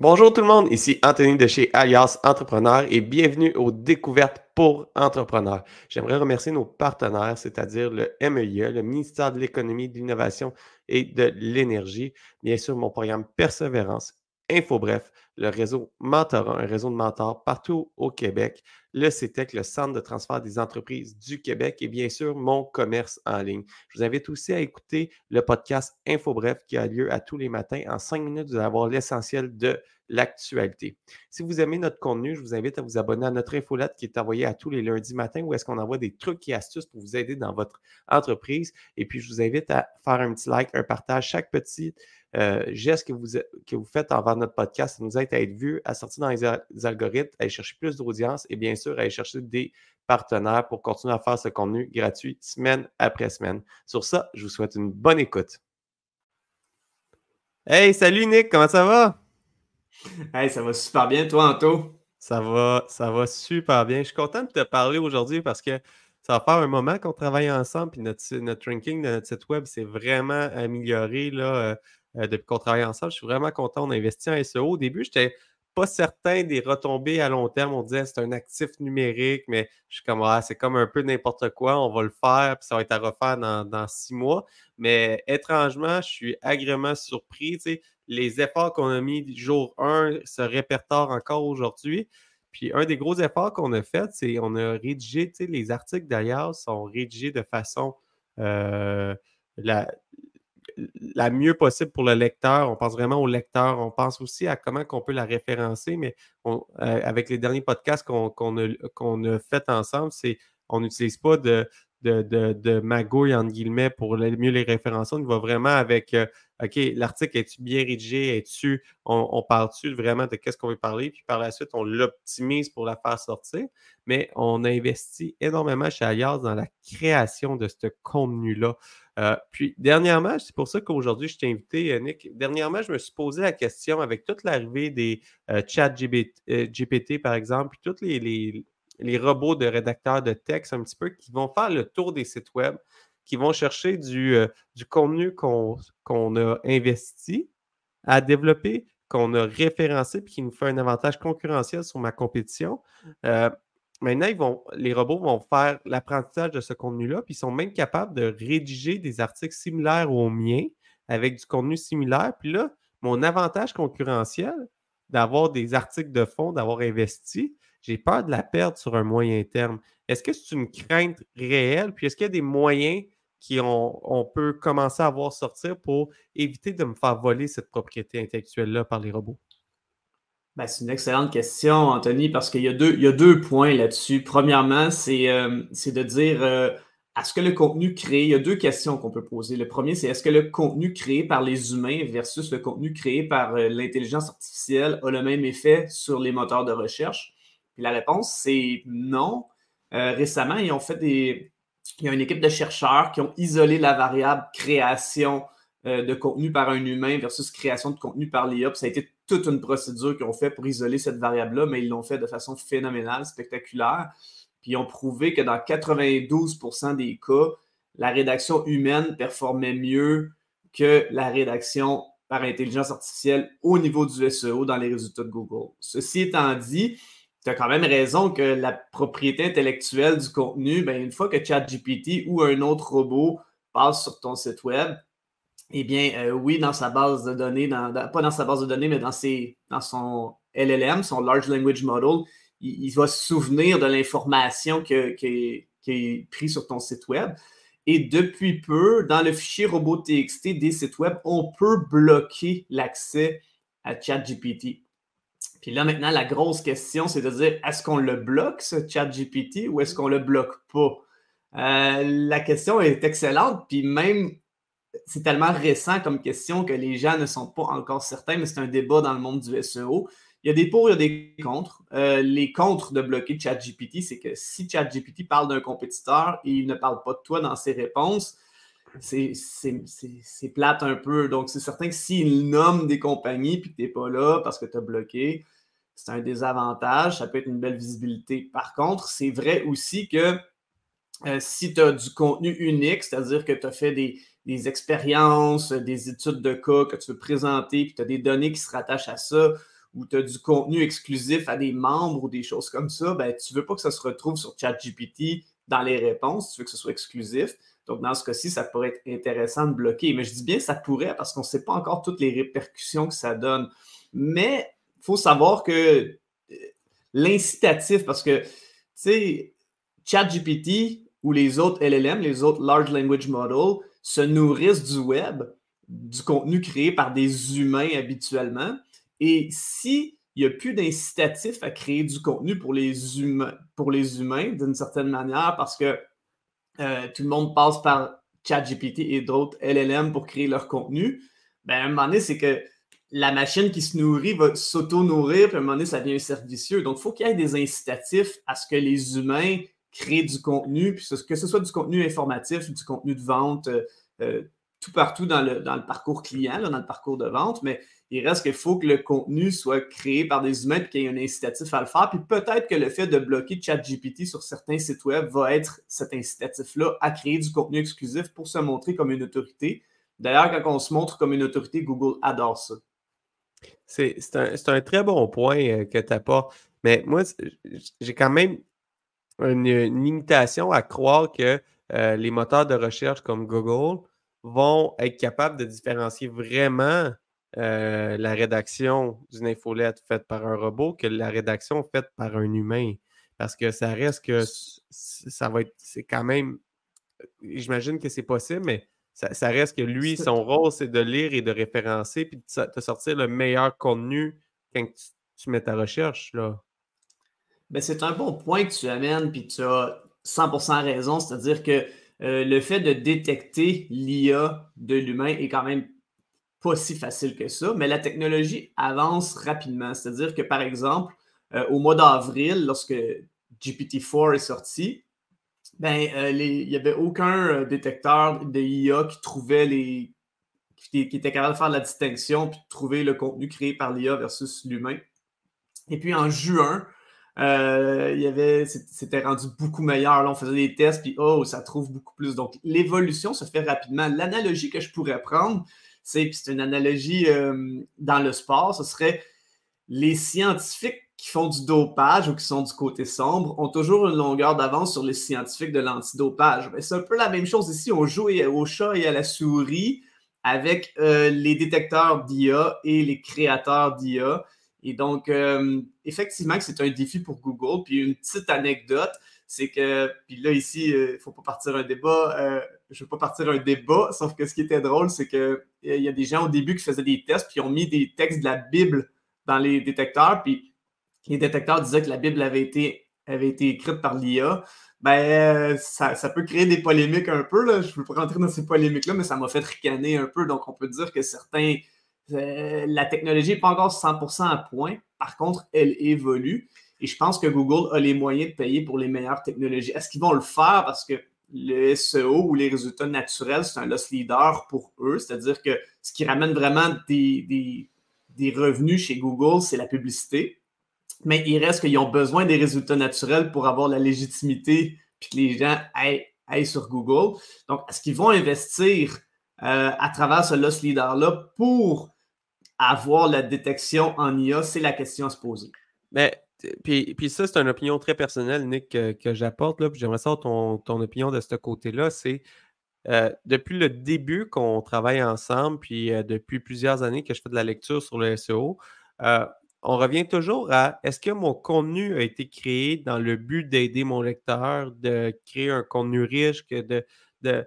Bonjour tout le monde, ici Anthony de chez Alias Entrepreneur et bienvenue aux découvertes pour entrepreneurs. J'aimerais remercier nos partenaires, c'est-à-dire le MEIE, le ministère de l'Économie, de l'Innovation et de l'Énergie, bien sûr mon programme Persévérance, InfoBref, le réseau Mentorat, un réseau de mentors partout au Québec, le CETEC, le Centre de transfert des entreprises du Québec et bien sûr mon commerce en ligne. Je vous invite aussi à écouter le podcast InfoBref qui a lieu à tous les matins. En cinq minutes, vous allez avoir l'essentiel de l'actualité. Si vous aimez notre contenu, je vous invite à vous abonner à notre infolette qui est envoyée à tous les lundis matins où est-ce qu'on envoie des trucs et astuces pour vous aider dans votre entreprise. Et puis, je vous invite à faire un petit like, un partage. Chaque petit euh, geste que vous, que vous faites envers notre podcast, ça nous aide à être vu, à sortir dans les, algorithmes, à aller chercher plus d'audience et bien sûr à aller chercher des partenaires pour continuer à faire ce contenu gratuit semaine après semaine. Sur ça, je vous souhaite une bonne écoute. Hey, salut Nick, comment ça va? Hey, ça va super bien, toi, Anto? Ça va, ça va super bien. Je suis content de te parler aujourd'hui parce que ça va faire un moment qu'on travaille ensemble, puis notre, notre ranking de notre site web s'est vraiment amélioré là, euh, depuis qu'on travaille ensemble. Je suis vraiment content. On a investi en SEO. Au début, je n'étais pas certain des retombées à long terme. On disait c'est un actif numérique, mais je suis comme ah, c'est comme un peu n'importe quoi. On va le faire, puis ça va être à refaire dans, six mois. Mais étrangement, je suis agréablement surpris. les efforts qu'on a mis jour 1 se répertorent encore aujourd'hui. Puis un des gros efforts qu'on a fait, c'est on a rédigé, les articles d'ailleurs sont rédigés de façon euh, la, la mieux possible pour le lecteur. On pense vraiment au lecteur. On pense aussi à comment on peut la référencer, mais euh, avec les derniers podcasts qu'on a, fait ensemble, c'est on n'utilise pas de, de, de, magouille, entre guillemets, pour mieux les référencer. On va vraiment avec, euh, OK, l'article, est-tu bien rédigé? Est-tu, on, on parle-tu vraiment de qu'est-ce qu'on veut parler? Puis par la suite, on l'optimise pour la faire sortir. Mais on a investi énormément chez Alias dans la création de ce contenu-là. Euh, puis, dernièrement, c'est pour ça qu'aujourd'hui, je t'ai invité, euh, Nick. Dernièrement, je me suis posé la question avec toute l'arrivée des chats GPT, par exemple, puis tous les, les, robots de rédacteurs de texte un petit peu qui vont faire le tour des sites web, qui vont chercher du, du contenu qu'on a investi à développer, qu'on a référencé, puis qui nous fait un avantage concurrentiel sur ma compétition. Maintenant, vont, les robots vont faire l'apprentissage de ce contenu-là, puis ils sont même capables de rédiger des articles similaires aux miens avec du contenu similaire. Puis là, mon avantage concurrentiel d'avoir des articles de fond, d'avoir investi, j'ai peur de la perdre sur un moyen terme. Est-ce que c'est une crainte réelle? Puis est-ce qu'il y a des moyens qu'on peut commencer à voir sortir pour éviter de me faire voler cette propriété intellectuelle-là par les robots? Ben, c'est une excellente question, Anthony, parce qu'il y, a deux, points là-dessus. Premièrement, c'est euh, de dire euh, est-ce que le contenu créé, il y a deux questions qu'on peut poser. Le premier, c'est est-ce que le contenu créé par les humains versus le contenu créé par euh, l'intelligence artificielle a le même effet sur les moteurs de recherche? Puis la réponse, c'est non. récemment, ils ont fait des. Il y a une équipe de chercheurs qui ont isolé la variable création de contenu par un humain versus création de contenu par l'IA. Ça a été toute une procédure qu'ils ont fait pour isoler cette variable-là, mais ils l'ont fait de façon phénoménale, spectaculaire. Puis ils ont prouvé que dans 92% des cas, la rédaction humaine performait mieux que la rédaction par intelligence artificielle au niveau du SEO dans les résultats de Google. Ceci étant dit, tu as quand même raison que la propriété intellectuelle du contenu, bien, une fois que ChatGPT ou un autre robot passe sur ton site web, eh bien, euh, oui, dans sa base de données, pas dans sa base de données, mais dans, dans son LLM, son Large Language Model, il, va se souvenir de l'information qui est prise sur ton site web. Et depuis peu, dans le fichier robot.txt des sites web, on peut bloquer l'accès à ChatGPT. Puis là, maintenant, la grosse question, c'est de dire est-ce qu'on le bloque, ce ChatGPT, ou est-ce qu'on le bloque pas? Euh, la question est excellente, puis même c'est tellement récent comme question que les gens ne sont pas encore certains, mais c'est un débat dans le monde du SEO. Il y a des pour, il y a des contre. Euh, les contre de bloquer ChatGPT, c'est que si ChatGPT parle d'un compétiteur et il ne parle pas de toi dans ses réponses, c'est plate un peu. Donc, c'est certain que s'il nomme des compagnies et que tu n'es pas là parce que tu as bloqué, c'est un désavantage. Ça peut être une belle visibilité. Par contre, c'est vrai aussi que euh, si tu as du contenu unique, c'est-à-dire que tu as fait des, des expériences, des études de cas que tu veux présenter, puis tu as des données qui se rattachent à ça, ou tu as du contenu exclusif à des membres ou des choses comme ça, ben, tu ne veux pas que ça se retrouve sur ChatGPT dans les réponses, tu veux que ce soit exclusif. Donc, dans ce cas-ci, ça pourrait être intéressant de bloquer. Mais je dis bien ça pourrait parce qu'on ne sait pas encore toutes les répercussions que ça donne. Mais il faut savoir que euh, l'incitatif, parce que, tu sais, ChatGPT ou les autres LLM, les autres Large Language Models, se nourrissent du web, du contenu créé par des humains habituellement. Et s'il n'y a plus d'incitatif à créer du contenu pour les pour les humains d'une certaine manière, parce que euh, tout le monde passe par ChatGPT et d'autres LLM pour créer leur contenu, ben, à un moment donné, c'est que la machine qui se nourrit va s'auto-nourrir, puis à un moment donné, ça devient servicieux. Donc, il faut qu'il y ait des incitatifs à ce que les humains créent du contenu, puis que ce soit du contenu informatif, du contenu de vente, euh, euh, tout partout dans le, dans le parcours client, dans le parcours de vente, mais il reste qu'il faut que le contenu soit créé par des humains et qu'il y ait un incitatif à le faire. Puis peut-être que le fait de bloquer ChatGPT sur certains sites web va être cet incitatif-là à créer du contenu exclusif pour se montrer comme une autorité. D'ailleurs, quand on se montre comme une autorité, Google adore ça. C'est un, très bon point euh, que tu apportes. Mais moi, j'ai quand même une, limitation à croire que euh, les moteurs de recherche comme Google vont être capables de différencier vraiment euh, la rédaction d'une infolette faite par un robot que la rédaction faite par un humain. Parce que ça reste que ça va être, c'est quand même, j'imagine que c'est possible, mais ça, reste que lui, son rôle, c'est de lire et de référencer puis de te sortir le meilleur contenu quand tu, mets ta recherche. Là. Ben, c'est un bon point que tu amènes, puis tu as 100% raison, c'est-à-dire que euh, le fait de détecter l'IA de l'humain est quand même pas si facile que ça, mais la technologie avance rapidement. C'est-à-dire que, par exemple, euh, au mois d'avril, lorsque GPT-4 est sorti, ben, euh, il n'y avait aucun détecteur de IA qui trouvait les. Qui, était capable de faire la distinction puis de trouver le contenu créé par l'IA versus l'humain. Et puis en juin, euh, il y avait, c'était rendu beaucoup meilleur. Là, on faisait des tests, puis oh, ça trouve beaucoup plus. Donc, l'évolution se fait rapidement. L'analogie que je pourrais prendre, c'est, c'est une analogie euh, dans le sport, ce serait les scientifiques qui font du dopage ou qui sont du côté sombre ont toujours une longueur d'avance sur les scientifiques de l'antidopage. C'est un peu la même chose ici. On joue au chat et à la souris avec euh, les détecteurs d'IA et les créateurs d'IA. Et donc, euh, effectivement, c'est un défi pour Google. Puis une petite anecdote, c'est que, puis là, ici, il euh, ne faut pas partir un débat. Euh, je ne veux pas partir un débat, sauf que ce qui était drôle, c'est qu'il y a des gens au début qui faisaient des tests, puis ont mis des textes de la Bible dans les détecteurs, puis les détecteurs disaient que la Bible avait été, avait été écrite par l'IA. Ben, ça, ça, peut créer des polémiques un peu. Là. Je ne veux pas rentrer dans ces polémiques-là, mais ça m'a fait ricaner un peu. Donc, on peut dire que certains euh, la technologie n'est pas encore 100% à point. Par contre, elle évolue. Et je pense que Google a les moyens de payer pour les meilleures technologies. Est-ce qu'ils vont le faire? Parce que le SEO ou les résultats naturels, c'est un loss leader pour eux? C'est-à-dire que ce qui ramène vraiment des, revenus chez Google, c'est la publicité. Mais il reste qu'ils ont besoin des résultats naturels pour avoir la légitimité puis que les gens aillent, aillent sur Google. Donc, est-ce qu'ils vont investir euh, à travers ce loss leader-là pour avoir la détection en IA, c'est la question à se poser. Mais puis, puis ça, c'est une opinion très personnelle, Nick, que, j'apporte. Là, j'aimerais savoir ton, ton, opinion de ce côté-là. C'est euh, depuis le début qu'on travaille ensemble, puis euh, depuis plusieurs années que je fais de la lecture sur le SEO, euh, on revient toujours à est-ce que mon contenu a été créé dans le but d'aider mon lecteur, de créer un contenu riche, de, de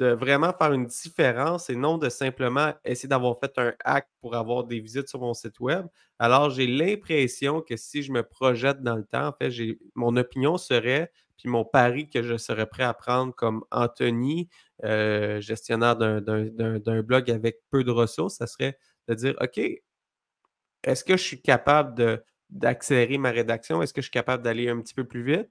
de vraiment faire une différence et non de simplement essayer d'avoir fait un hack pour avoir des visites sur mon site web. Alors, j'ai l'impression que si je me projette dans le temps, en fait, mon opinion serait, puis mon pari que je serais prêt à prendre comme Anthony, euh, gestionnaire d'un blog avec peu de ressources, ça serait de dire, OK, est-ce que je suis capable d'accélérer ma rédaction? Est-ce que je suis capable d'aller un petit peu plus vite?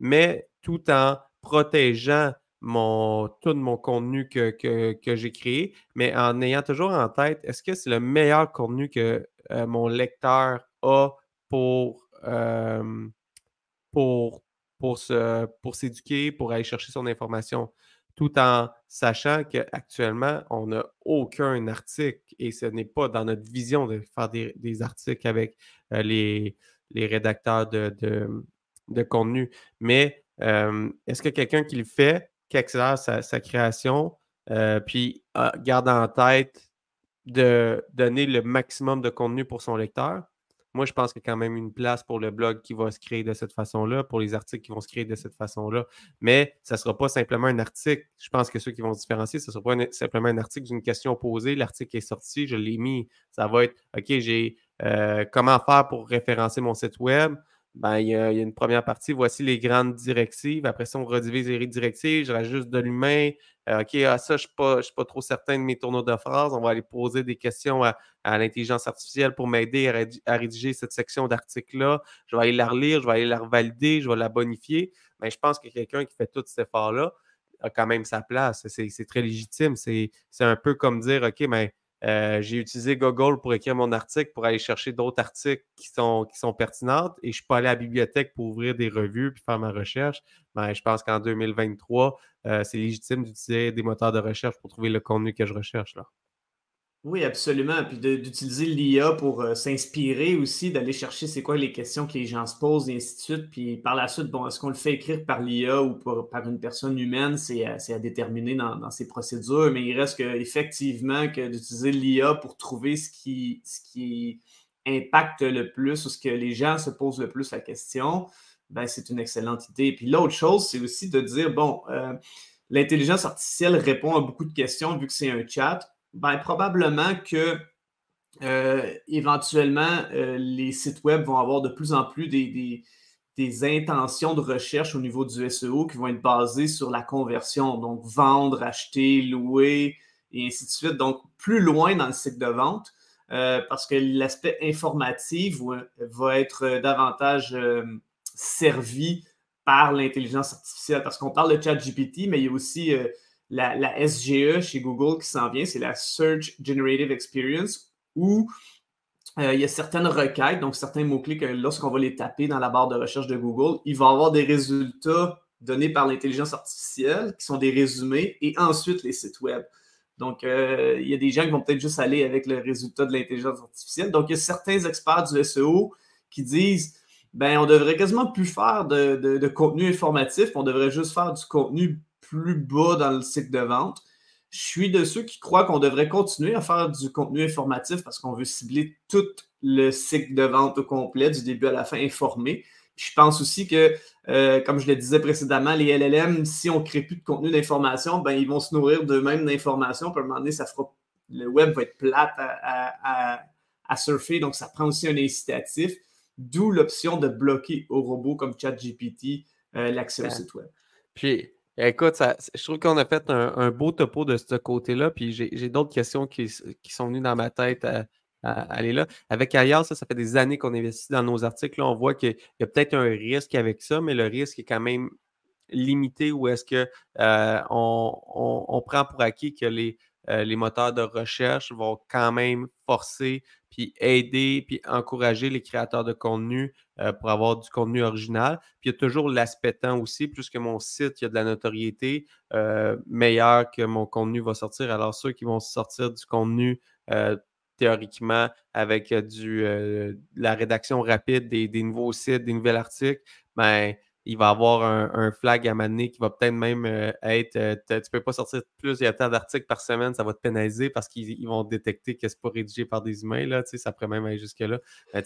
Mais tout en protégeant mon, tout mon contenu que, j'ai créé, mais en ayant toujours en tête, est-ce que c'est le meilleur contenu que euh, mon lecteur a pour, pour, s'éduquer, pour aller chercher son information? tout en sachant qu'actuellement, on n'a aucun article et ce n'est pas dans notre vision de faire des, articles avec euh, les, rédacteurs de, de, contenu. Mais euh, est-ce que quelqu'un qui le fait, qui accélère sa, création, euh, puis garde en tête de donner le maximum de contenu pour son lecteur? Moi, je pense qu'il y a quand même une place pour le blog qui va se créer de cette façon-là, pour les articles qui vont se créer de cette façon-là. Mais ça ne sera pas simplement un article. Je pense que ceux qui vont se différencier, ce ne sera pas simplement un article d'une question posée. L'article est sorti, je l'ai mis. Ça va être OK, j'ai euh, comment faire pour référencer mon site web? Ben, il, y a, une première partie, voici les grandes directives. Après ça, on redivise les directives, je rajoute de l'humain. Euh, OK, ah, ça, je ne suis, pas trop certain de mes tourneaux de phrases. On va aller poser des questions à, l'intelligence artificielle pour m'aider à, rédiger cette section d'article-là. Je vais aller la relire, je vais aller la revalider, je vais la bonifier. Mais je pense que quelqu'un qui fait tout cet effort-là a quand même sa place. C'est très légitime. C'est un peu comme dire, OK, mais euh, j'ai utilisé Google pour écrire mon article, pour aller chercher d'autres articles qui sont, qui sont pertinents et je suis pas allé à la bibliothèque pour ouvrir des revues puis faire ma recherche. Mais ben, je pense qu'en 2023, euh, c'est légitime d'utiliser des moteurs de recherche pour trouver le contenu que je recherche. Là. Oui, absolument. Puis d'utiliser l'IA pour euh, s'inspirer aussi, d'aller chercher c'est quoi les questions que les gens se posent et ainsi de suite. Puis par la suite, bon, est-ce qu'on le fait écrire par l'IA ou par une personne humaine, c'est à, déterminer dans, dans, ces procédures. Mais il reste que, effectivement que d'utiliser l'IA pour trouver ce qui, ce qui impacte le plus ou ce que les gens se posent le plus la question, ben, c'est une excellente idée. Puis l'autre chose, c'est aussi de dire, bon, euh, l'intelligence artificielle répond à beaucoup de questions vu que c'est un chat ben, probablement que euh, éventuellement, euh, les sites web vont avoir de plus en plus des, intentions de recherche au niveau du SEO qui vont être basées sur la conversion, donc vendre, acheter, louer, et ainsi de suite. Donc, plus loin dans le cycle de vente, euh, parce que l'aspect informatif va être davantage servi par l'intelligence artificielle, parce qu'on parle de chat GPT, mais il y a aussi la, SGE chez Google qui s'en vient, c'est la Search Generative Experience, où euh, il y a certaines requêtes, donc certains mots-clés que lorsqu'on va les taper dans la barre de recherche de Google, il va avoir des résultats donnés par l'intelligence artificielle qui sont des résumés et ensuite les sites web. Donc, euh, il y a des gens qui vont peut-être juste aller avec le résultat de l'intelligence artificielle. Donc, il y a certains experts du SEO qui disent ben, on devrait quasiment plus faire de, de contenu informatif, on devrait juste faire du contenu plus bas dans le cycle de vente. Je suis de ceux qui croient qu'on devrait continuer à faire du contenu informatif parce qu'on veut cibler tout le cycle de vente au complet, du début à la fin, informé. je pense aussi que, euh, comme je le disais précédemment, les LLM, si on ne crée plus de contenu d'information, ben, ils vont se nourrir d'eux-mêmes d'informations. Puis à un moment donné, ça fera, le web va être plate à, surfer, donc ça prend aussi un incitatif, d'où l'option de bloquer aux robots comme ChatGPT euh, l'accès au site web. Puis, Écoute, je trouve qu'on a fait un, beau topo de ce côté-là, puis j'ai d'autres questions qui, sont venues dans ma tête à, aller là. Avec ailleurs, ça, ça fait des années qu'on investit dans nos articles. on voit qu'il y a peut-être un risque avec ça, mais le risque est quand même limité ou est-ce qu'on euh, on, prend pour acquis que euh, les moteurs de recherche vont quand même forcer puis aider, puis encourager les créateurs de contenu euh, pour avoir du contenu original. Puis il y a toujours l'aspect temps aussi, plus que mon site, il y a de la notoriété, euh, meilleur que mon contenu va sortir. Alors ceux qui vont sortir du contenu euh, théoriquement avec du, la rédaction rapide des, des, nouveaux sites, des nouveaux articles, ben, il va avoir un, flag à maner qui va peut-être même euh, être euh, tu ne peux pas sortir plus il y d'articles par semaine, ça va te pénaliser parce qu'ils vont détecter que ce n'est pas rédigé par des humains. Là, ça pourrait même aller jusque-là.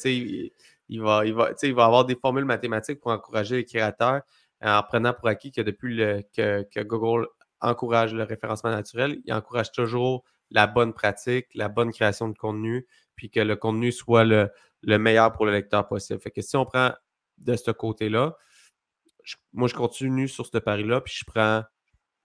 il, il, va, il, va, il va avoir des formules mathématiques pour encourager les créateurs en prenant pour acquis que depuis le, que, que Google encourage le référencement naturel, il encourage toujours la bonne pratique, la bonne création de contenu, puis que le contenu soit le, le meilleur pour le lecteur possible. Fait que si on prend de ce côté-là, moi, je continue sur ce pari-là, puis je prends.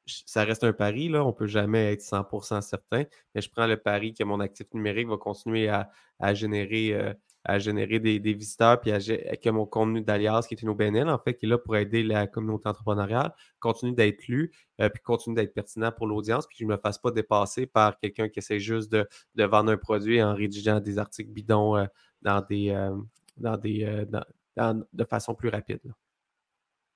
Ça reste un pari, là, on ne peut jamais être 100% certain, mais je prends le pari que mon actif numérique va continuer à, générer, euh, générer des, visiteurs, puis que mon contenu d'Alias, qui est une OBNL, en fait, qui est là pour aider la communauté entrepreneuriale, continue d'être lu, euh, puis continue d'être pertinent pour l'audience, puis que je ne me fasse pas dépasser par quelqu'un qui essaie juste de, vendre un produit en rédigeant des articles bidons euh, dans des, dans des, de façon plus rapide.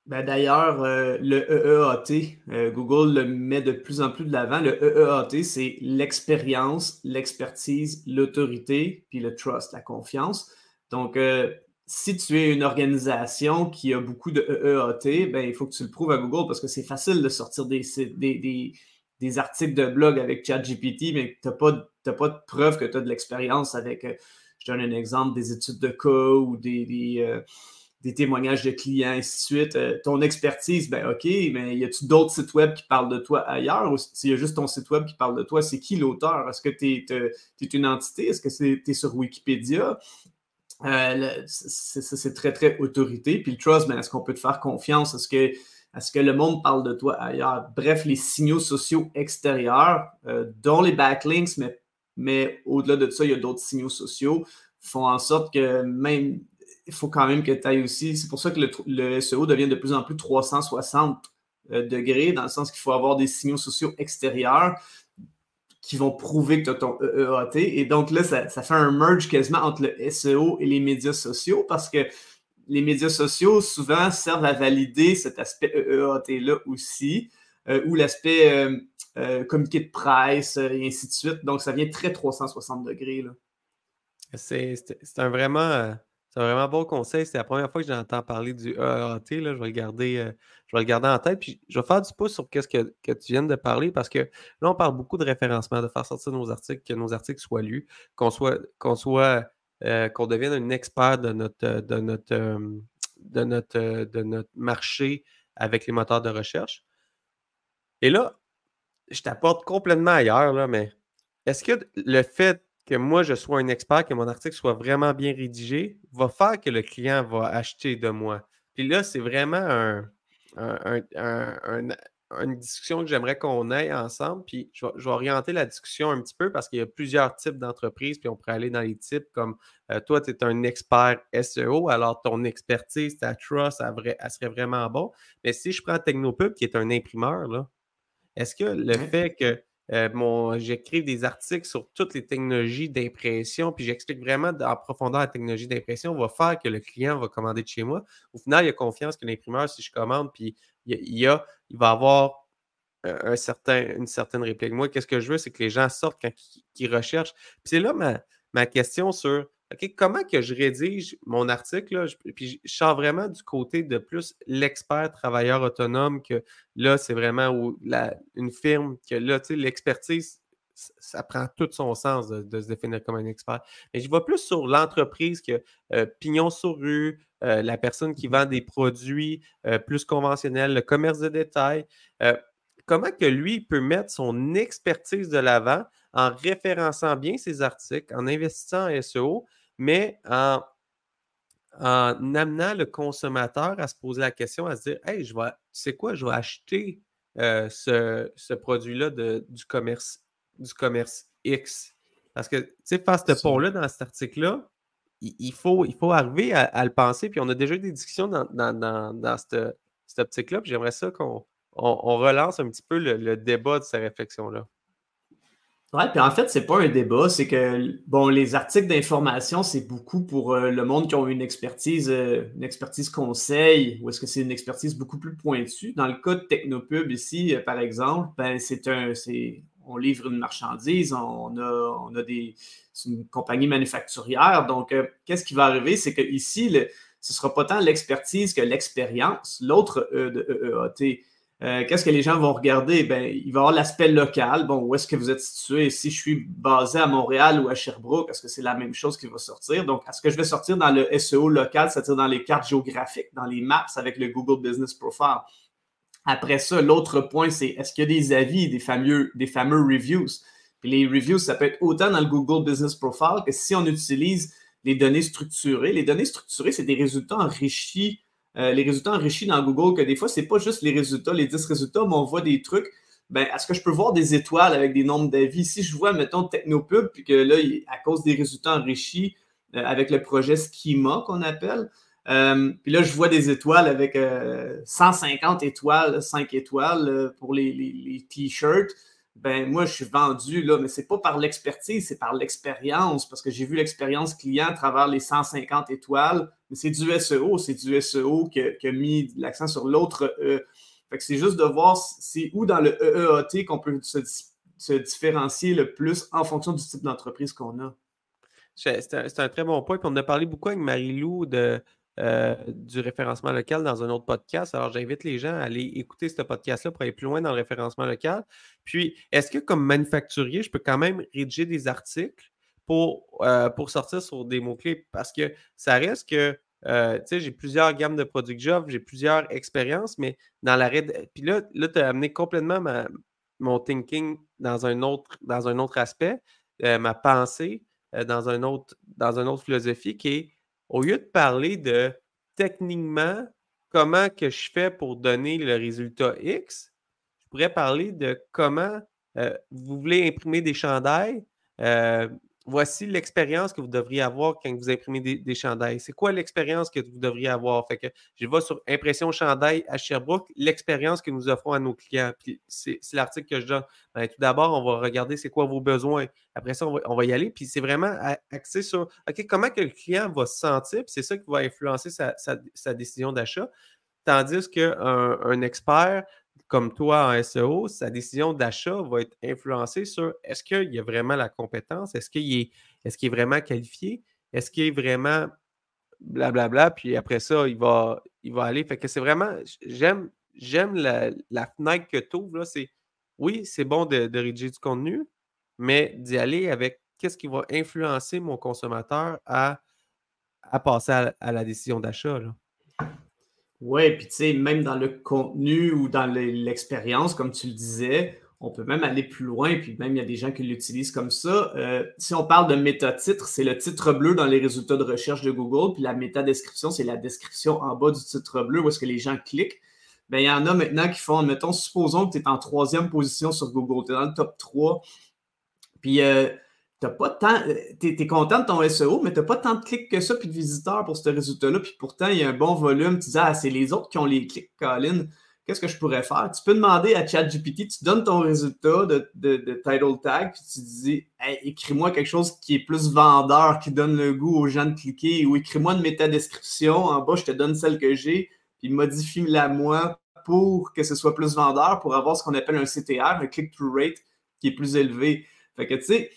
Ben, D'ailleurs, euh, le EEAT, euh, Google le met de plus en plus de l'avant. Le EEAT, c'est l'expérience, l'expertise, l'autorité, puis le trust, la confiance. Donc, euh, si tu es une organisation qui a beaucoup de EEAT, ben, il faut que tu le prouves à Google parce que c'est facile de sortir des, des, des, articles de blog avec ChatGPT, mais tu n'as pas, pas, de preuve que tu as de l'expérience avec, je donne un exemple, des études de cas ou des des témoignages de clients, ainsi de suite. Euh, ton expertise, ben OK, mais y a-tu d'autres sites web qui parlent de toi ailleurs? Ou s'il y a juste ton site web qui parle de toi, c'est qui l'auteur? Est-ce que tu es, une entité? Est-ce que tu es sur Wikipédia? Euh, c'est très, très autorité. Puis le trust, ben, est-ce qu'on peut te faire confiance? Est-ce que, est que le monde parle de toi ailleurs? Bref, les signaux sociaux extérieurs, euh, dont les backlinks, mais, mais au-delà de ça, il y a d'autres signaux sociaux, font en sorte que même il faut quand même que tu ailles aussi. C'est pour ça que le, SEO devient de plus en plus 360 euh, degrés, dans le sens qu'il faut avoir des signaux sociaux extérieurs qui vont prouver que tu as ton EEAT. Et donc là, ça, fait un merge quasiment entre le SEO et les médias sociaux parce que les médias sociaux souvent servent à valider cet aspect EEAT-là aussi, euh, ou l'aspect euh, communiqué de presse et ainsi de suite. Donc, ça vient très 360 degrés. C'est un vraiment c'est un vraiment bon conseil. C'est la première fois que j'entends parler du EAT. Je, vais le garder, euh, je vais en tête. Puis je vais faire du pouce sur ce que, que, tu viens de parler parce que là, on parle beaucoup de référencement, de faire sortir nos articles, que nos articles soient lus, qu'on soit, qu'on soit, euh, qu'on devienne un expert de notre, de notre, euh, de notre, de notre marché avec les moteurs de recherche. Et là, je t'apporte complètement ailleurs, là, mais est-ce que le fait que moi, je sois un expert, que mon article soit vraiment bien rédigé, va faire que le client va acheter de moi. Puis là, c'est vraiment une discussion que j'aimerais qu'on ait ensemble. Puis je vais, orienter la discussion un petit peu parce qu'il y a plusieurs types d'entreprises, puis on pourrait aller dans les types comme euh, toi, tu es un expert SEO, alors ton expertise, ta trust, elle, serait vraiment bon. Mais si je prends Technopub, qui est un imprimeur, là, est-ce que le fait que euh, j'écris des articles sur toutes les technologies d'impression, puis j'explique vraiment en profondeur la technologie d'impression, va faire que le client va commander de chez moi. Au final, il y a confiance que l'imprimeur, si je commande, puis il, a, il va avoir un certain, une certaine réplique. Moi, qu'est-ce que je veux, c'est que les gens sortent quand ils, recherchent. Puis c'est là ma, ma question sur Comment que je rédige mon article? Là, je, puis je sors vraiment du côté de plus l'expert travailleur autonome que là, c'est vraiment où une firme que là, tu sais, l'expertise, ça prend tout son sens de, se définir comme un expert. Mais je vois plus sur l'entreprise que euh, pignon sur rue, euh, la personne qui vend des produits euh, plus conventionnels, le commerce de détail. comment que lui peut mettre son expertise de l'avant en référençant bien ses articles, en investissant en SEO, mais en, amenant le consommateur à se poser la question, à se dire Hey, je vais, quoi, je vais acheter euh, ce, produit-là du commerce, du commerce X. Parce que, tu sais, faire ce pont-là dans cet article-là, il, faut, il faut arriver à, le penser. Puis on a déjà eu des discussions dans, dans, cette, optique-là. Puis j'aimerais ça qu'on relance un petit peu le débat de ces réflexions-là. Oui, puis en fait, c'est pas un débat, c'est que bon, les articles d'information, c'est beaucoup pour euh, le monde qui ont une expertise, euh, une expertise conseil, ou est-ce que c'est une expertise beaucoup plus pointue. Dans le cas de Technopub ici, euh, par exemple, ben, c'est un, c'est, on livre une marchandise, on a, on a des, c'est une compagnie manufacturière. Donc, qu'est-ce qui va arriver, c'est que ici, le, ce sera pas tant l'expertise que l'expérience. L'autre E de EEAT, euh, qu'est-ce que les gens vont regarder? Ben, il va y avoir l'aspect local. Bon, où est-ce que vous êtes situé? Si je suis basé à Montréal ou à Sherbrooke, est-ce que c'est la même chose qui va sortir? Donc, est-ce que je vais sortir dans le SEO local, c'est-à-dire dans les cartes géographiques, dans les maps avec le Google Business Profile? Après ça, l'autre point, c'est est-ce qu'il y a des avis, des fameux, des fameux reviews? Puis les reviews, ça peut être autant dans le Google Business Profile que si on utilise les données structurées. Les données structurées, c'est des résultats enrichis euh, les résultats enrichis dans Google, que des fois, ce n'est pas juste les résultats, les 10 résultats, mais on voit des trucs. Ben, est-ce que je peux voir des étoiles avec des nombres d'avis? Si je vois, mettons, Technopub, puis que là, à cause des résultats enrichis euh, avec le projet Schema qu'on appelle, euh, puis là, je vois des étoiles avec 150 étoiles, 5 étoiles pour les, les, t-shirts. Ben moi, je suis vendu, là, mais c'est pas par l'expertise, c'est par l'expérience, parce que j'ai vu l'expérience client à travers les 150 étoiles, mais c'est du SEO, c'est du SEO qui a, mis l'accent sur l'autre E. Fait que c'est juste de voir c'est où dans le EEAT qu'on peut se, se, différencier le plus en fonction du type d'entreprise qu'on a. C'est un, un, très bon point. Puis on a parlé beaucoup avec Marie-Lou de euh, du référencement local dans un autre podcast. Alors, j'invite les gens à aller écouter ce podcast-là pour aller plus loin dans le référencement local. Puis, est-ce que comme manufacturier, je peux quand même rédiger des articles pour, euh, pour sortir sur des mots-clés? Parce que ça reste que, euh, tu sais, j'ai plusieurs gammes de produits que j'offre, j'ai plusieurs expériences, mais dans la Puis là, là tu as amené complètement mon thinking dans un autre, dans un autre aspect, ma pensée dans, un autre, dans une autre philosophie qui est au lieu de parler de techniquement comment que je fais pour donner le résultat X, je pourrais parler de comment euh, vous voulez imprimer des chandails. Euh, voici l'expérience que vous devriez avoir quand vous imprimez des, chandails. C'est quoi l'expérience que vous devriez avoir? Fait que je vais sur Impression Chandail à Sherbrooke, l'expérience que nous offrons à nos clients. Puis c'est l'article que je donne. Ben, tout d'abord, on va regarder c'est quoi vos besoins. Après ça, on va, y aller. Puis c'est vraiment axé sur OK, comment que le client va se sentir, puis c'est ça qui va influencer sa, décision d'achat. Tandis qu'un un expert comme toi en SEO, sa décision d'achat va être influencée sur est-ce qu'il y a vraiment la compétence, est-ce qu'il est, vraiment qualifié, est-ce qu'il est vraiment blablabla, puis après ça, il va, aller. Fait que c'est vraiment, j'aime, la, fenêtre que tu ouvres, c'est oui, c'est bon de, rédiger du contenu, mais d'y aller avec qu'est-ce qui va influencer mon consommateur à, à passer à, à la décision d'achat. Oui, puis tu sais, même dans le contenu ou dans l'expérience, comme tu le disais, on peut même aller plus loin, puis même il y a des gens qui l'utilisent comme ça. Euh, si on parle de méta-titre, c'est le titre bleu dans les résultats de recherche de Google, puis la méta-description, c'est la description en bas du titre bleu où est-ce que les gens cliquent. Bien, il y en a maintenant qui font, mettons, supposons que tu es en troisième position sur Google, tu es dans le top 3, puis euh, t'as pas tant. Euh, tu es, content de ton SEO, mais tu n'as pas tant de clics que ça puis de visiteurs pour ce résultat-là. Puis pourtant, il y a un bon volume. Tu dis, ah, c'est les autres qui ont les clics, Colin. Qu'est-ce que je pourrais faire? Tu peux demander à ChatGPT, tu donnes ton résultat de, de, title tag, puis tu dis, écris-moi quelque chose qui est plus vendeur, qui donne le goût aux gens de cliquer, ou écris-moi une métadescription. En bas, je te donne celle que j'ai, puis modifie-la moi pour que ce soit plus vendeur, pour avoir ce qu'on appelle un CTR, un click-through rate qui est plus élevé. Fait que tu sais,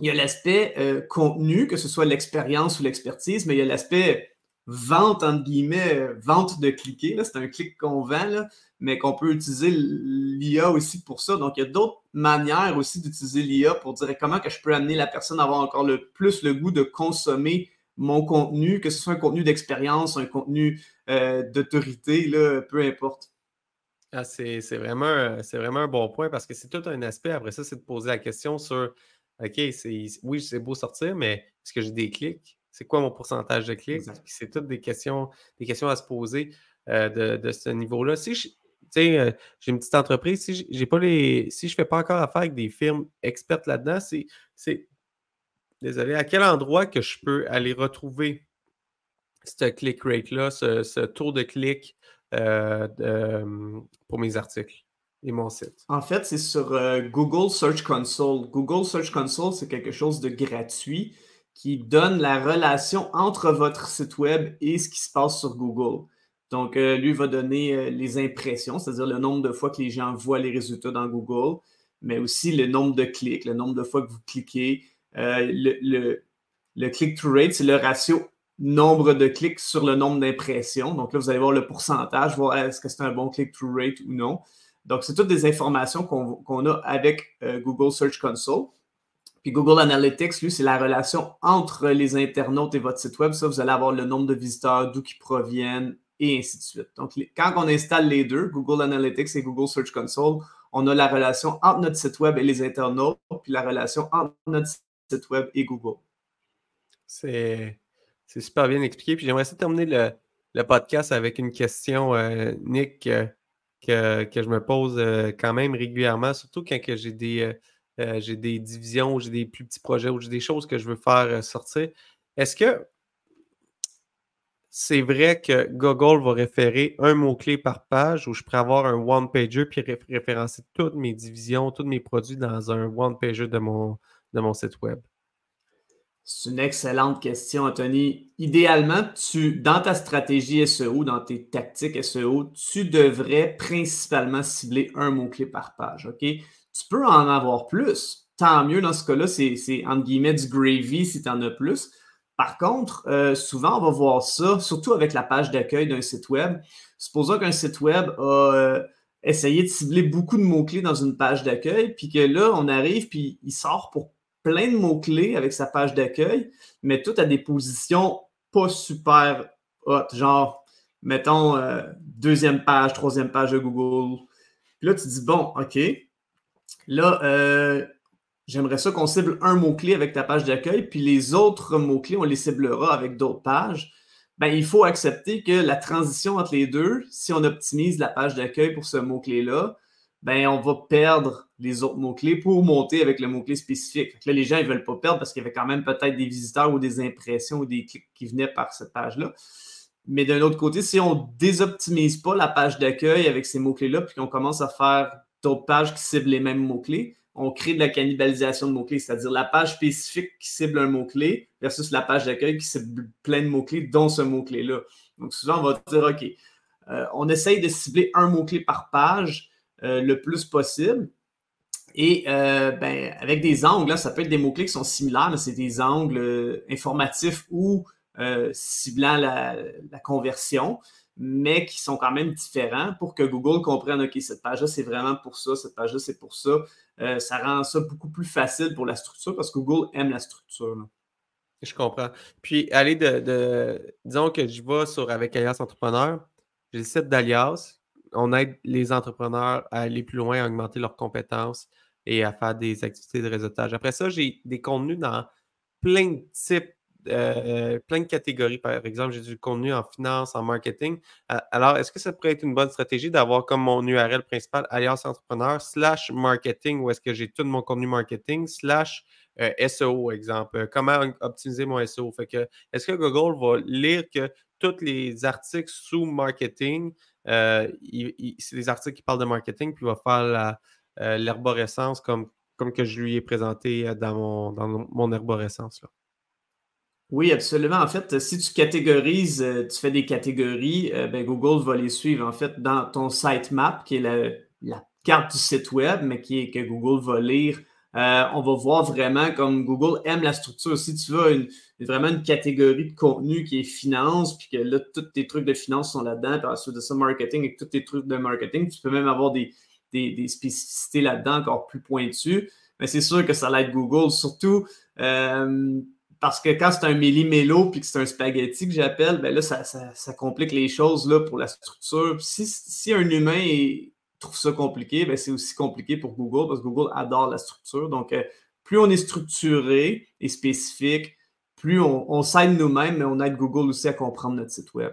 il y a l'aspect euh, contenu, que ce soit l'expérience ou l'expertise, mais il y a l'aspect vente, entre guillemets, euh, vente de cliquer. C'est un clic qu'on vend, mais qu'on peut utiliser l'IA aussi pour ça. Donc, il y a d'autres manières aussi d'utiliser l'IA pour dire comment que je peux amener la personne à avoir encore le plus le goût de consommer mon contenu, que ce soit un contenu d'expérience, un contenu euh, d'autorité, peu importe. Ah, c'est vraiment, vraiment un bon point parce que c'est tout un aspect. Après ça, c'est de poser la question sur OK, oui, c'est beau sortir, mais est-ce que j'ai des clics? C'est quoi mon pourcentage de clics? C'est toutes des questions, des questions à se poser euh, de, ce niveau-là. Si je, euh, j'ai une petite entreprise, si j'ai pas les. Si je ne fais pas encore affaire avec des firmes expertes là-dedans, c'est. Désolé, à quel endroit que je peux aller retrouver ce click rate-là, ce, tour de clic euh, pour mes articles? Mon site? En fait, c'est sur euh, Google Search Console. Google Search Console, c'est quelque chose de gratuit qui donne la relation entre votre site web et ce qui se passe sur Google. Donc, euh, lui va donner euh, les impressions, c'est-à-dire le nombre de fois que les gens voient les résultats dans Google, mais aussi le nombre de clics, le nombre de fois que vous cliquez. le, le click-through rate, c'est le ratio nombre de clics sur le nombre d'impressions. Donc là, vous allez voir le pourcentage, voir est-ce que c'est un bon click-through rate ou non. Donc, c'est toutes des informations qu'on a avec euh, Google Search Console. Puis Google Analytics, lui, c'est la relation entre les internautes et votre site web. Ça, vous allez avoir le nombre de visiteurs, d'où ils proviennent, et ainsi de suite. Donc, quand on installe les deux, Google Analytics et Google Search Console, on a la relation entre notre site web et les internautes, puis la relation entre notre site web et Google. C'est super bien expliqué. Puis j'aimerais terminer le, podcast avec une question, euh, Nick. Que, je me pose euh, quand même régulièrement, surtout quand j'ai des, euh, euh, j'ai des divisions, j'ai des plus petits projets ou j'ai des choses que je veux faire sortir. Est-ce que c'est vrai que Google va référer un mot-clé par page où je pourrais avoir un one-pager puis référencer toutes mes divisions, tous mes produits dans un one-pager de mon, de mon site web? C'est une excellente question, Anthony. Idéalement, tu, dans ta stratégie SEO, dans tes tactiques SEO, tu devrais principalement cibler un mot-clé par page. OK? Tu peux en avoir plus. Tant mieux dans ce cas-là, c'est entre guillemets du gravy si tu en as plus. Par contre, euh, souvent, on va voir ça, surtout avec la page d'accueil d'un site web. Supposons qu'un site web a euh, essayé de cibler beaucoup de mots-clés dans une page d'accueil, puis que là, on arrive, puis il sort pour plein de mots-clés avec sa page d'accueil, mais tout à des positions pas super hautes, genre, mettons, euh, deuxième page, troisième page de Google. Puis là, tu dis, bon, OK, là, J'aimerais ça qu'on cible un mot-clé avec ta page d'accueil, puis les autres mots-clés, on les ciblera avec d'autres pages. Ben, il faut accepter que la transition entre les deux, si on optimise la page d'accueil pour ce mot-clé-là, ben, on va perdre les autres mots-clés pour monter avec le mot-clé spécifique. Là, les gens ne veulent pas perdre parce qu'il y avait quand même peut-être des visiteurs ou des impressions ou des clics qui venaient par cette page-là. Mais d'un autre côté, si on ne désoptimise pas la page d'accueil avec ces mots-clés-là, puis qu'on commence à faire d'autres pages qui ciblent les mêmes mots-clés, on crée de la cannibalisation de mots-clés, c'est-à-dire la page spécifique qui cible un mot-clé versus la page d'accueil qui cible plein de mots-clés, dont ce mot-clé-là. Donc souvent, on va dire, OK, euh, on essaye de cibler un mot-clé par page euh, le plus possible. Et euh, ben, avec des angles, ça peut être des mots-clés qui sont similaires, mais c'est des angles informatifs ou ciblant la, conversion mais qui sont quand même différents pour que Google comprenne, OK, cette page-là, c'est vraiment pour ça, cette page-là, c'est pour ça. Euh, ça rend ça beaucoup plus facile pour la structure parce que Google aime la structure. Je comprends. Puis, aller de, disons que je vais sur avec Alias Entrepreneur, j'ai le site d'Alias. On aide les entrepreneurs à aller plus loin, à augmenter leurs compétences et à faire des activités de réseautage. Après ça, j'ai des contenus dans plein de types euh, plein de catégories. Par exemple, j'ai du contenu en finance, en marketing. Alors, est-ce que ça pourrait être une bonne stratégie d'avoir comme mon URL principal Alliance Entrepreneur slash marketing où est-ce que j'ai tout mon contenu marketing slash euh, SEO, exemple? Euh, comment optimiser mon SEO? Fait que, est-ce que Google va lire que tous les articles sous marketing, c'est des articles qui parlent de marketing, puis il va faire l'herborescence comme, comme que je lui ai présenté dans mon, dans mon herborescence. Oui, absolument. En fait, si tu catégorises, euh, tu fais des catégories, euh, ben, Google va les suivre. En fait, dans ton sitemap, qui est la, carte du site web, mais qui est, que Google va lire, euh, on va voir vraiment comme Google aime la structure. Si tu veux vraiment une catégorie de contenu qui est finance, puis que là, tous tes trucs de finance sont là-dedans, puis ensuite de ça, marketing et tous tes trucs de marketing, tu peux même avoir des, des, spécificités là-dedans encore plus pointues. Mais c'est sûr que ça l'aide Google, surtout parce que quand c'est un méli-mélo puis que c'est un spaghetti que j'appelle, ben là, ça, complique les choses là, pour la structure. si, un humain trouve ça compliqué, ben c'est aussi compliqué pour Google parce que Google adore la structure. Donc, euh, plus on est structuré et spécifique, plus on, s'aide nous-mêmes, mais on aide Google aussi à comprendre notre site web.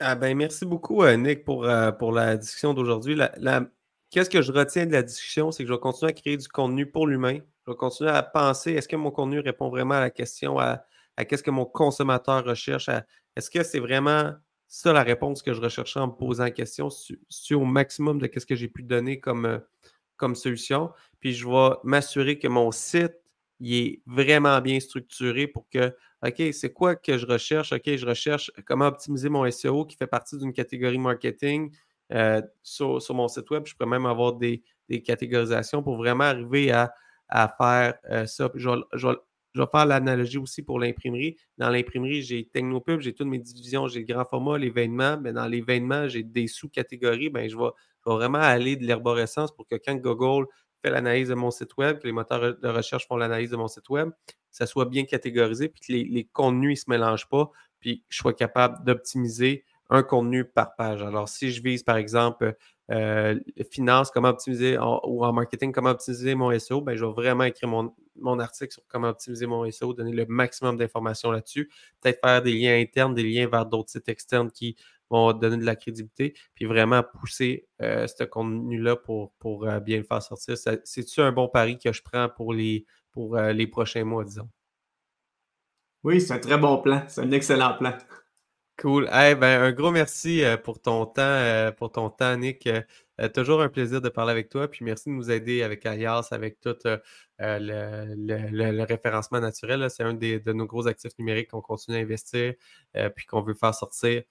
Ah ben, merci beaucoup, euh, Nick, pour, euh, pour la discussion d'aujourd'hui. Qu'est-ce que je retiens de la discussion? C'est que je vais continuer à créer du contenu pour l'humain, je vais continuer à penser, est-ce que mon contenu répond vraiment à la question, à, qu'est-ce que mon consommateur recherche? Est-ce que c'est vraiment ça la réponse que je recherchais en me posant question sur, au maximum de ce que j'ai pu donner comme, euh, comme solution? Puis je vais m'assurer que mon site il est vraiment bien structuré pour que, OK, c'est quoi que je recherche? OK, je recherche comment optimiser mon SEO qui fait partie d'une catégorie marketing. Euh, sur, mon site web, je pourrais même avoir des catégorisations pour vraiment arriver à à faire euh, ça. Je vais, faire l'analogie aussi pour l'imprimerie. Dans l'imprimerie, j'ai Technopub, j'ai toutes mes divisions, j'ai le grand format, l'événement. Mais dans l'événement, j'ai des sous-catégories. Ben, je, vais, vraiment aller de l'herborescence pour que quand Google fait l'analyse de mon site web, que les moteurs de recherche font l'analyse de mon site web, ça soit bien catégorisé, puis que les, contenus ne se mélangent pas, puis que je sois capable d'optimiser un contenu par page. Alors, si je vise, par exemple, euh, finance, comment optimiser, ou en marketing, comment optimiser mon SEO, ben, je vais vraiment écrire mon, article sur comment optimiser mon SEO, donner le maximum d'informations là-dessus, peut-être faire des liens internes, des liens vers d'autres sites externes qui vont donner de la crédibilité, puis vraiment pousser euh, ce contenu-là pour, pour euh, bien le faire sortir. C'est-tu un bon pari que je prends pour les, pour, les prochains mois, disons? Oui, c'est un très bon plan. C'est un excellent plan. Cool. ben, un gros merci euh, pour ton temps, euh, pour ton temps, Nick. Euh, toujours un plaisir de parler avec toi. Puis merci de nous aider avec Alias, avec tout le, référencement naturel. C'est un des, de nos gros actifs numériques qu'on continue à investir, puis qu'on veut faire sortir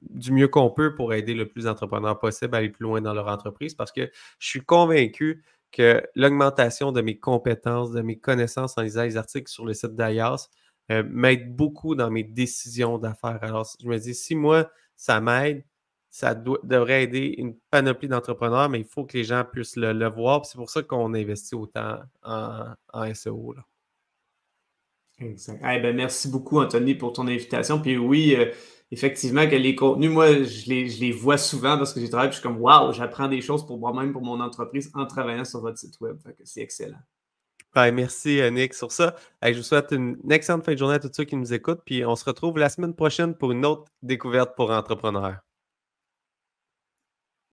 du mieux qu'on peut pour aider le plus d'entrepreneurs possible à aller plus loin dans leur entreprise parce que je suis convaincu que l'augmentation de mes compétences, de mes connaissances en lisant les articles sur le site d'Alias, euh, m'aide beaucoup dans mes décisions d'affaires. Alors, je me dis, si moi, ça m'aide, ça devrait aider une panoplie d'entrepreneurs, mais il faut que les gens puissent le, voir. C'est pour ça qu'on investit autant en, SEO. Exact. ben, merci beaucoup, Anthony, pour ton invitation. Puis oui, euh, effectivement, que les contenus, moi, je les, vois souvent parce que j'ai travaillé, puis je suis comme, waouh, j'apprends des choses pour moi-même, pour mon entreprise, en travaillant sur votre site web. c'est excellent. Merci, euh, Nick, sur ça. je vous souhaite une excellente fin de journée à tous ceux qui nous écoutent. Puis on se retrouve la semaine prochaine pour une autre découverte pour entrepreneurs.